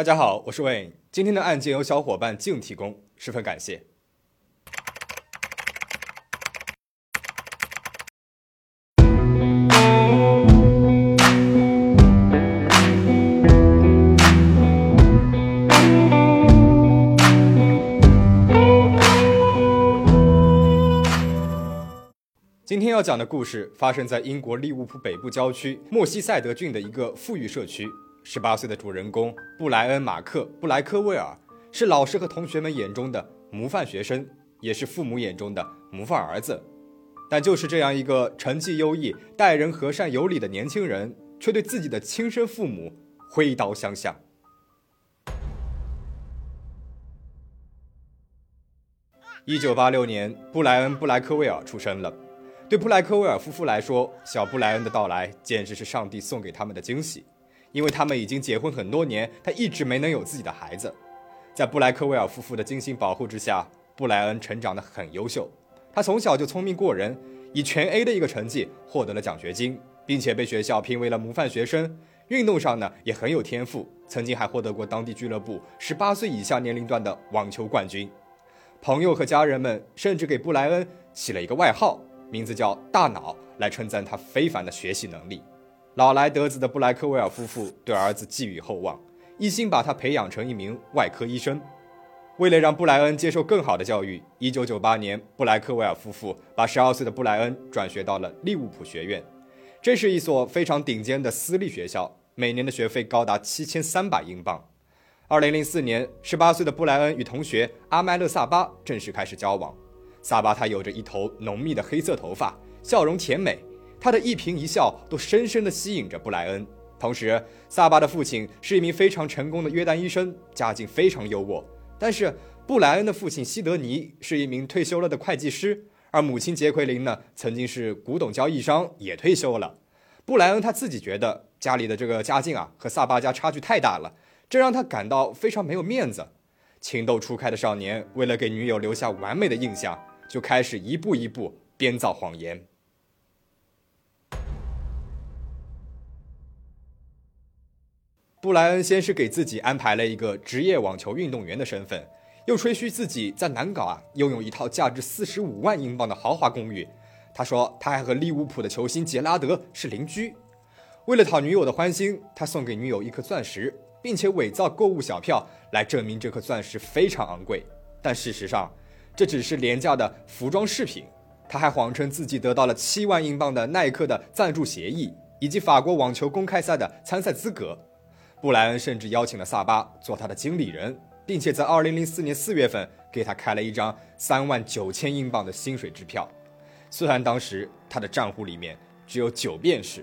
大家好，我是 Wayne。今天的案件由小伙伴静提供，十分感谢。今天要讲的故事发生在英国利物浦北部郊区莫西塞德郡的一个富裕社区。十八岁的主人公布莱恩·马克·布莱克威尔是老师和同学们眼中的模范学生，也是父母眼中的模范儿子。但就是这样一个成绩优异、待人和善有礼的年轻人，却对自己的亲生父母挥刀相向。一九八六年，布莱恩·布莱克威尔出生了。对布莱克威尔夫妇来说，小布莱恩的到来简直是上帝送给他们的惊喜，因为他们已经结婚很多年，他一直没能有自己的孩子。在布莱克威尔夫妇的精心保护之下，布莱恩成长得很优秀。他从小就聪明过人，以全 A 的一个成绩获得了奖学金，并且被学校评为了模范学生。运动上呢也很有天赋，曾经还获得过当地俱乐部十八岁以下年龄段的网球冠军。朋友和家人们甚至给布莱恩起了一个外号。名字叫大脑，来称赞他非凡的学习能力。老来得子的布莱克威尔夫妇对儿子寄予厚望，一心把他培养成一名外科医生。为了让布莱恩接受更好的教育，1998年，布莱克威尔夫妇把12岁的布莱恩转学到了利物浦学院。这是一所非常顶尖的私立学校，每年的学费高达7300英镑。2004年，18岁的布莱恩与同学阿麦勒萨巴正式开始交往。萨巴他有着一头浓密的黑色头发，笑容甜美，他的一颦一笑都深深地吸引着布莱恩。同时，萨巴的父亲是一名非常成功的约旦医生，家境非常优渥。但是，布莱恩的父亲西德尼是一名退休了的会计师，而母亲杰奎琳呢，曾经是古董交易商，也退休了。布莱恩他自己觉得家里的这个家境啊，和萨巴家差距太大了，这让他感到非常没有面子。情窦初开的少年，为了给女友留下完美的印象。就开始一步一步编造谎言。布莱恩先是给自己安排了一个职业网球运动员的身份，又吹嘘自己在南港啊拥有一套价值四十五万英镑的豪华公寓。他说他还和利物浦的球星杰拉德是邻居。为了讨女友的欢心，他送给女友一颗钻石，并且伪造购物小票来证明这颗钻石非常昂贵。但事实上，这只是廉价的服装饰品，他还谎称自己得到了七万英镑的耐克的赞助协议，以及法国网球公开赛的参赛资格。布莱恩甚至邀请了萨巴做他的经理人，并且在二零零四年四月份给他开了一张三万九千英镑的薪水支票，虽然当时他的账户里面只有九便士。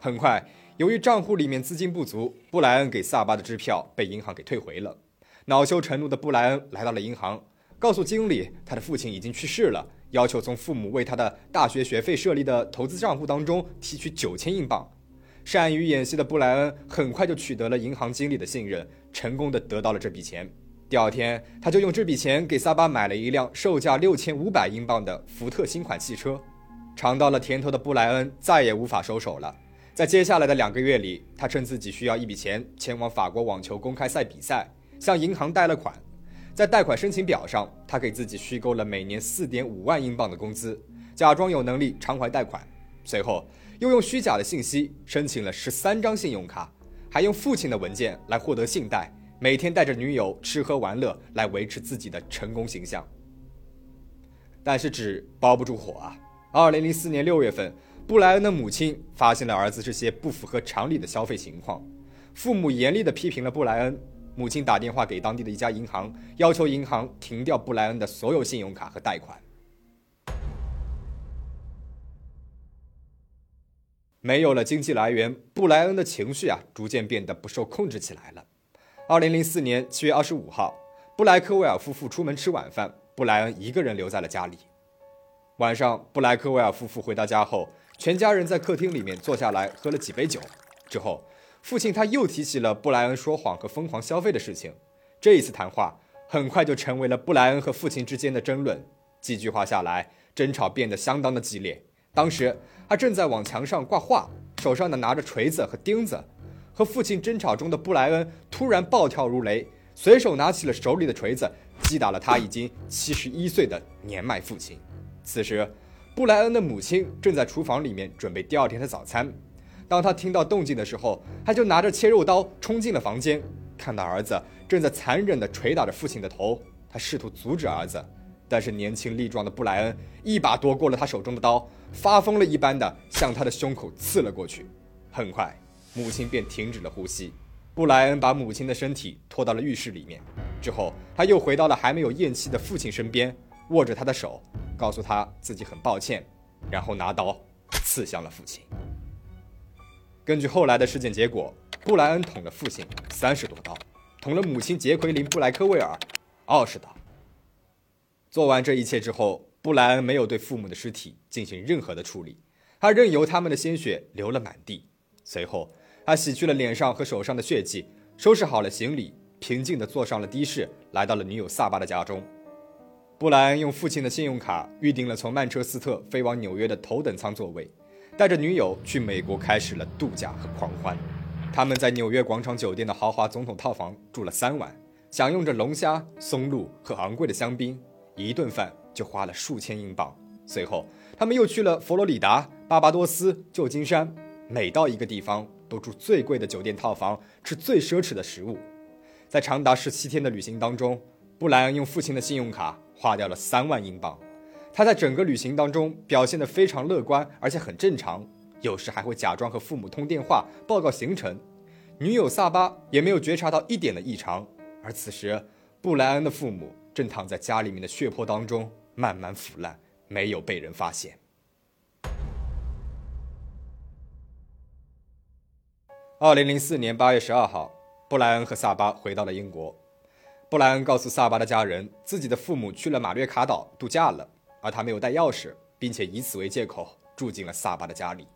很快，由于账户里面资金不足，布莱恩给萨巴的支票被银行给退回了。恼羞成怒的布莱恩来到了银行，告诉经理他的父亲已经去世了，要求从父母为他的大学学费设立的投资账户当中提取九千英镑。善于演戏的布莱恩很快就取得了银行经理的信任，成功的得到了这笔钱。第二天，他就用这笔钱给萨巴买了一辆售价六千五百英镑的福特新款汽车。尝到了甜头的布莱恩再也无法收手了，在接下来的两个月里，他趁自己需要一笔钱前往法国网球公开赛比赛。向银行贷了款，在贷款申请表上，他给自己虚构了每年四点五万英镑的工资，假装有能力偿还贷款。随后，又用虚假的信息申请了十三张信用卡，还用父亲的文件来获得信贷，每天带着女友吃喝玩乐来维持自己的成功形象。但是纸包不住火啊！二零零四年六月份，布莱恩的母亲发现了儿子这些不符合常理的消费情况，父母严厉地批评了布莱恩。母亲打电话给当地的一家银行，要求银行停掉布莱恩的所有信用卡和贷款。没有了经济来源，布莱恩的情绪啊，逐渐变得不受控制起来了。二零零四年七月二十五号，布莱克威尔夫妇出门吃晚饭，布莱恩一个人留在了家里。晚上，布莱克威尔夫妇回到家后，全家人在客厅里面坐下来喝了几杯酒，之后。父亲他又提起了布莱恩说谎和疯狂消费的事情，这一次谈话很快就成为了布莱恩和父亲之间的争论。几句话下来，争吵变得相当的激烈。当时他正在往墙上挂画，手上呢拿着锤子和钉子。和父亲争吵中的布莱恩突然暴跳如雷，随手拿起了手里的锤子，击打了他已经七十一岁的年迈父亲。此时，布莱恩的母亲正在厨房里面准备第二天的早餐。当他听到动静的时候，他就拿着切肉刀冲进了房间，看到儿子正在残忍地捶打着父亲的头，他试图阻止儿子。但是年轻力壮的布莱恩一把夺过了他手中的刀，发疯了一般的向他的胸口刺了过去。很快，母亲便停止了呼吸。布莱恩把母亲的身体拖到了浴室里面，之后他又回到了还没有咽气的父亲身边，握着他的手，告诉他自己很抱歉，然后拿刀刺向了父亲。根据后来的尸检结果，布莱恩捅了父亲三十多刀，捅了母亲杰奎琳·布莱克威尔二十刀。做完这一切之后，布莱恩没有对父母的尸体进行任何的处理，他任由他们的鲜血流了满地。随后，他洗去了脸上和手上的血迹，收拾好了行李，平静地坐上了的士，来到了女友萨巴的家中。布莱恩用父亲的信用卡预订了从曼彻斯特飞往纽约的头等舱座位，带着女友去美国开始了度假和狂欢。他们在纽约广场酒店的豪华总统套房住了三晚，享用着龙虾、松露和昂贵的香槟。一顿饭就花了数千英镑。随后，他们又去了佛罗里达、巴巴多斯、旧金山，每到一个地方都住最贵的酒店套房，吃最奢侈的食物。在长达十七天的旅行当中，布莱恩用父亲的信用卡花掉了三万英镑。他在整个旅行当中表现得非常乐观，而且很正常，有时还会假装和父母通电话报告行程。女友萨巴也没有觉察到一点的异常。而此时，布莱恩的父母。正躺在家里面的血泊当中慢慢腐烂，没有被人发现。二零零四年八月十二号，布莱恩和萨巴回到了英国。布莱恩告诉萨巴的家人，自己的父母去了马略卡岛度假了，而他没有带钥匙，并且以此为借口住进了萨巴的家里。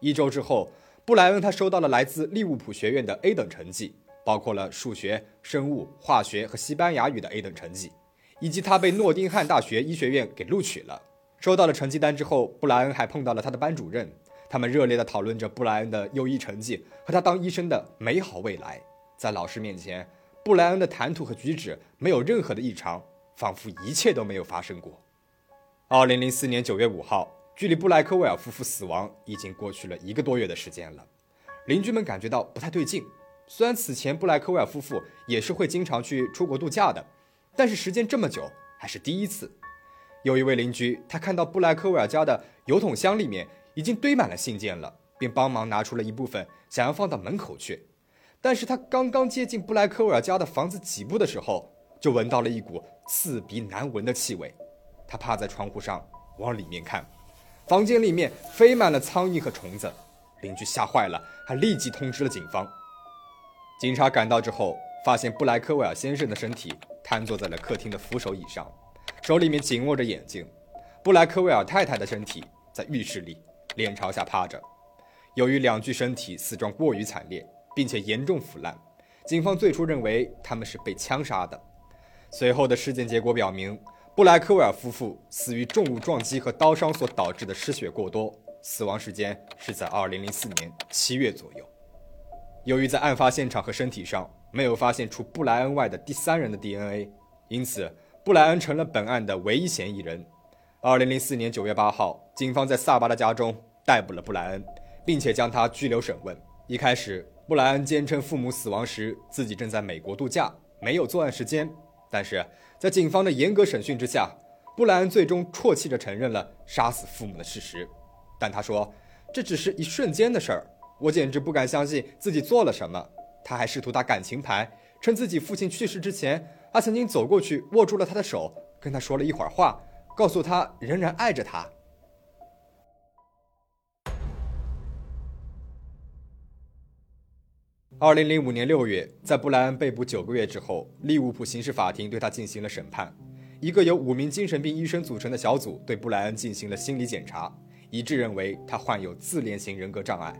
一周之后，布莱恩他收到了来自利物浦学院的 A 等成绩。包括了数学、生物、化学和西班牙语的 A 等成绩，以及他被诺丁汉大学医学院给录取了。收到了成绩单之后，布莱恩还碰到了他的班主任，他们热烈地讨论着布莱恩的优异成绩和他当医生的美好未来。在老师面前，布莱恩的谈吐和举止没有任何的异常，仿佛一切都没有发生过。二零零四年九月五号，距离布莱克威尔夫妇死亡已经过去了一个多月的时间了，邻居们感觉到不太对劲。虽然此前布莱克威尔夫妇也是会经常去出国度假的，但是时间这么久还是第一次。有一位邻居，他看到布莱克威尔家的油桶箱里面已经堆满了信件了，便帮忙拿出了一部分，想要放到门口去。但是他刚刚接近布莱克威尔家的房子几步的时候，就闻到了一股刺鼻难闻的气味。他趴在窗户上往里面看，房间里面飞满了苍蝇和虫子。邻居吓坏了，还立即通知了警方。警察赶到之后，发现布莱克威尔先生的身体瘫坐在了客厅的扶手椅上，手里面紧握着眼睛。布莱克威尔太太的身体在浴室里，脸朝下趴着。由于两具身体死状过于惨烈，并且严重腐烂，警方最初认为他们是被枪杀的。随后的尸检结果表明，布莱克威尔夫妇死于重物撞击和刀伤所导致的失血过多，死亡时间是在2004年7月左右。由于在案发现场和身体上没有发现除布莱恩外的第三人的 DNA，因此布莱恩成了本案的唯一嫌疑人。二零零四年九月八号，警方在萨巴的家中逮捕了布莱恩，并且将他拘留审问。一开始，布莱恩坚称父母死亡时自己正在美国度假，没有作案时间。但是在警方的严格审讯之下，布莱恩最终啜泣着承认了杀死父母的事实。但他说，这只是一瞬间的事儿。我简直不敢相信自己做了什么。他还试图打感情牌，称自己父亲去世之前，他曾经走过去握住了他的手，跟他说了一会儿话，告诉他仍然爱着他。二零零五年六月，在布莱恩被捕九个月之后，利物浦刑事法庭对他进行了审判。一个由五名精神病医生组成的小组对布莱恩进行了心理检查，一致认为他患有自恋型人格障碍。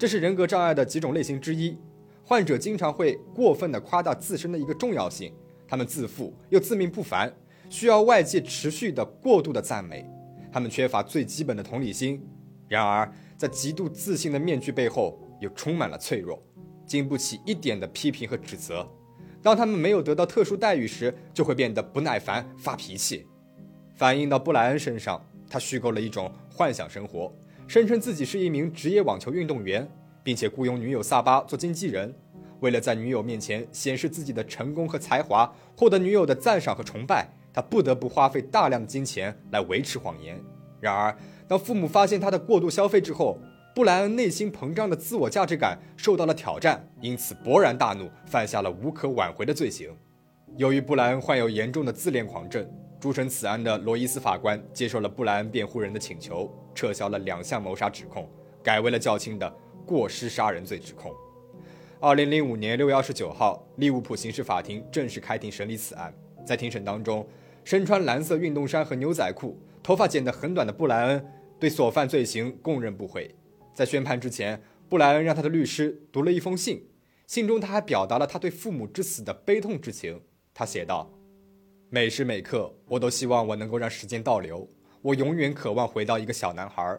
这是人格障碍的几种类型之一，患者经常会过分的夸大自身的一个重要性，他们自负又自命不凡，需要外界持续的过度的赞美，他们缺乏最基本的同理心。然而，在极度自信的面具背后，又充满了脆弱。经不起一点的批评和指责。当他们没有得到特殊待遇时，就会变得不耐烦、发脾气。反映到布莱恩身上，他虚构了一种幻想生活，声称自己是一名职业网球运动员，并且雇佣女友萨巴做经纪人。为了在女友面前显示自己的成功和才华，获得女友的赞赏和崇拜，他不得不花费大量的金钱来维持谎言。然而，当父母发现他的过度消费之后，布莱恩内心膨胀的自我价值感受到了挑战，因此勃然大怒，犯下了无可挽回的罪行。由于布莱恩患有严重的自恋狂症，主审此案的罗伊斯法官接受了布莱恩辩护人的请求，撤销了两项谋杀指控，改为了较轻的过失杀人罪指控。二零零五年六月二十九号，利物浦刑事法庭正式开庭审理此案。在庭审当中，身穿蓝色运动衫和牛仔裤、头发剪得很短的布莱恩对所犯罪行供认不讳。在宣判之前，布莱恩让他的律师读了一封信，信中他还表达了他对父母之死的悲痛之情。他写道：“每时每刻，我都希望我能够让时间倒流。我永远渴望回到一个小男孩。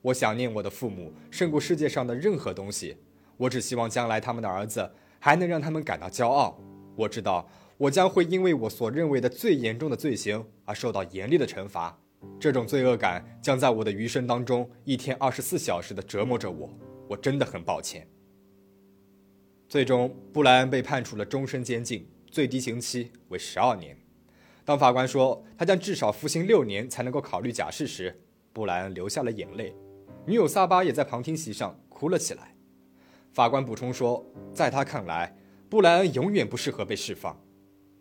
我想念我的父母胜过世界上的任何东西。我只希望将来他们的儿子还能让他们感到骄傲。我知道我将会因为我所认为的最严重的罪行而受到严厉的惩罚。”这种罪恶感将在我的余生当中一天二十四小时的折磨着我，我真的很抱歉。最终，布莱恩被判处了终身监禁，最低刑期为十二年。当法官说他将至少服刑六年才能够考虑假释时，布莱恩流下了眼泪，女友萨巴也在旁听席上哭了起来。法官补充说，在他看来，布莱恩永远不适合被释放。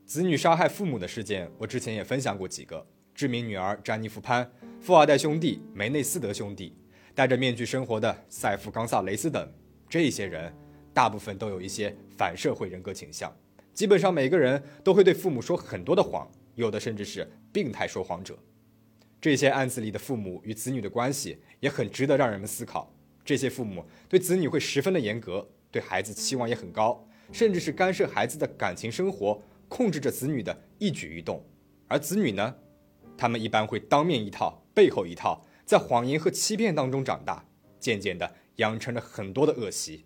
子女杀害父母的事件，我之前也分享过几个。知名女儿詹妮弗·潘、富二代兄弟梅内斯德兄弟、戴着面具生活的塞夫·冈萨雷斯等，这些人大部分都有一些反社会人格倾向，基本上每个人都会对父母说很多的谎，有的甚至是病态说谎者。这些案子里的父母与子女的关系也很值得让人们思考。这些父母对子女会十分的严格，对孩子期望也很高，甚至是干涉孩子的感情生活，控制着子女的一举一动。而子女呢？他们一般会当面一套，背后一套，在谎言和欺骗当中长大，渐渐的养成了很多的恶习。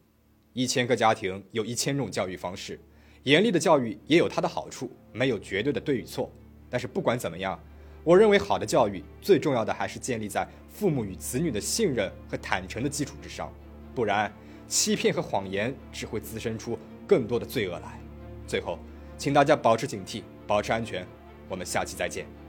一千个家庭有一千种教育方式，严厉的教育也有它的好处，没有绝对的对与错。但是不管怎么样，我认为好的教育最重要的还是建立在父母与子女的信任和坦诚的基础之上，不然欺骗和谎言只会滋生出更多的罪恶来。最后，请大家保持警惕，保持安全。我们下期再见。